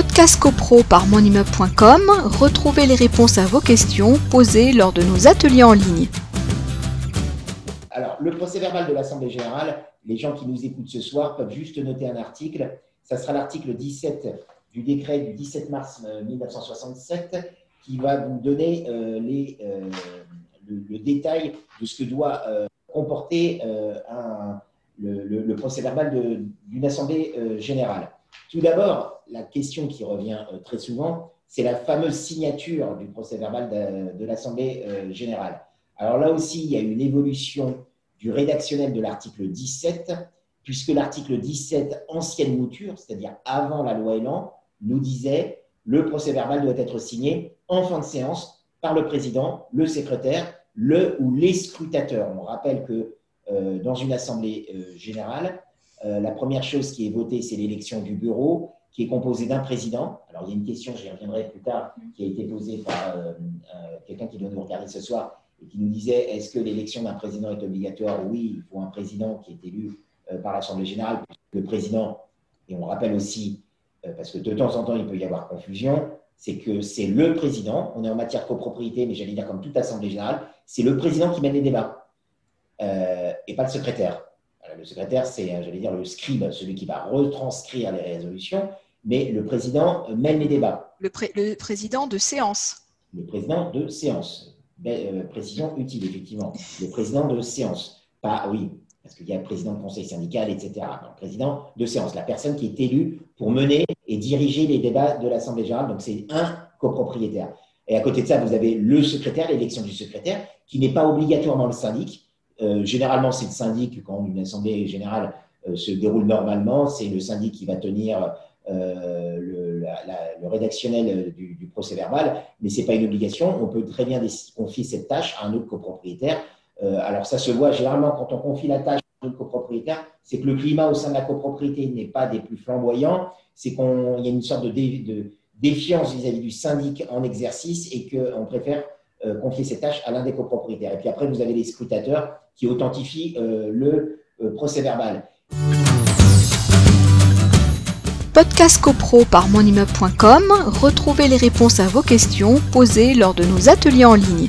Podcast CoPro par monimmeuble.com, retrouvez les réponses à vos questions posées lors de nos ateliers en ligne. Alors, le procès verbal de l'Assemblée générale, les gens qui nous écoutent ce soir peuvent juste noter un article. Ça sera l'article 17 du décret du 17 mars 1967 euh, qui va vous donner euh, les, euh, le, détail de ce que doit comporter le, procès verbal d'une Assemblée générale. Tout d'abord, la question qui revient très souvent, c'est la fameuse signature du procès verbal de, l'Assemblée générale. Alors là aussi, il y a une évolution du rédactionnel de l'article 17, puisque l'article 17, ancienne mouture, c'est-à-dire avant la loi Elan, nous disait le procès verbal doit être signé en fin de séance par le président, le secrétaire, le ou les scrutateurs. On rappelle que euh, dans une assemblée euh, générale, euh, la première chose qui est votée, c'est l'élection du bureau, qui est composé d'un président. Alors, il y a une question, j'y reviendrai plus tard, qui a été posée par quelqu'un qui doit nous regarder ce soir et qui nous disait est-ce que l'élection d'un président est obligatoire? Oui, il faut un président qui est élu par l'Assemblée générale. Le président, et on rappelle aussi euh, parce que de temps en temps, il peut y avoir confusion, c'est que c'est le président, on est en matière copropriété, mais j'allais dire comme toute assemblée générale, c'est le président qui mène les débats euh, et pas le secrétaire. Le secrétaire, c'est, euh, j'allais dire, le scribe, celui qui va retranscrire les résolutions, mais le président mène les débats. Le, président de séance. Le président de séance. précision utile, effectivement. Le président de séance. Pas, oui, parce qu'il y a le président de conseil syndical, etc. le président de séance, la personne qui est élue pour mener et diriger les débats de l'Assemblée générale. Donc, c'est un copropriétaire. Et à côté de ça, vous avez le secrétaire, l'élection du secrétaire, qui n'est pas obligatoirement le syndic. Euh, généralement, c'est le syndic, quand une assemblée générale euh, se déroule normalement, c'est le syndic qui va tenir euh, le, rédactionnel du, procès verbal, mais ce n'est pas une obligation. On peut très bien confier cette tâche à un autre copropriétaire alors ça se voit généralement quand on confie la tâche à un copropriétaire, c'est que le climat au sein de la copropriété n'est pas des plus flamboyants, c'est qu'il y a une sorte de, défiance vis-à-vis du syndic en exercice et qu'on préfère euh, confier ces tâches à l'un des copropriétaires. Et puis après, vous avez les scrutateurs qui authentifient euh, le procès verbal. Podcast CoPro par monimmeuble.com, retrouvez les réponses à vos questions posées lors de nos ateliers en ligne.